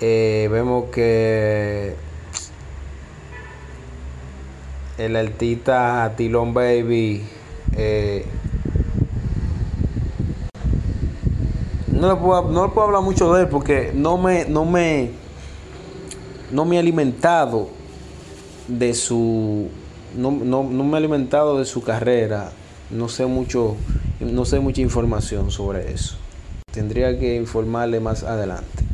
Eh, vemos que el artista Tilon Baby eh, no le, puedo, no puedo hablar mucho de él porque no me no me no me he alimentado de su no, no, no me he alimentado de su carrera. No sé mucho no sé mucha información sobre eso. Tendría que informarle más adelante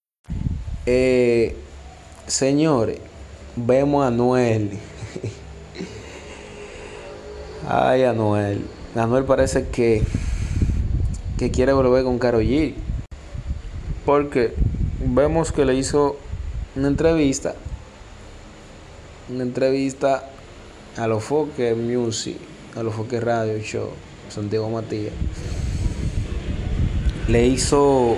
Eh, señores, vemos a Anuel. Ay, Anuel. Anuel parece que, que quiere volver con Karol G. Porque vemos que le hizo una entrevista. Una entrevista a los Foque Music, a los Foque Radio Show, Santiago Matías. Le hizo